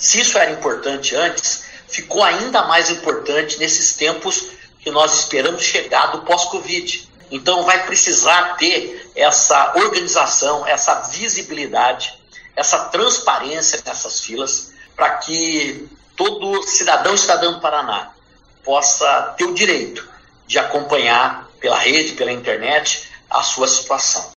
Se isso era importante antes, ficou ainda mais importante nesses tempos que nós esperamos chegar do pós-Covid. Então, vai precisar ter essa organização, essa visibilidade, essa transparência nessas filas, para que todo cidadão e cidadã do Paraná possa ter o direito de acompanhar pela rede, pela internet, a sua situação.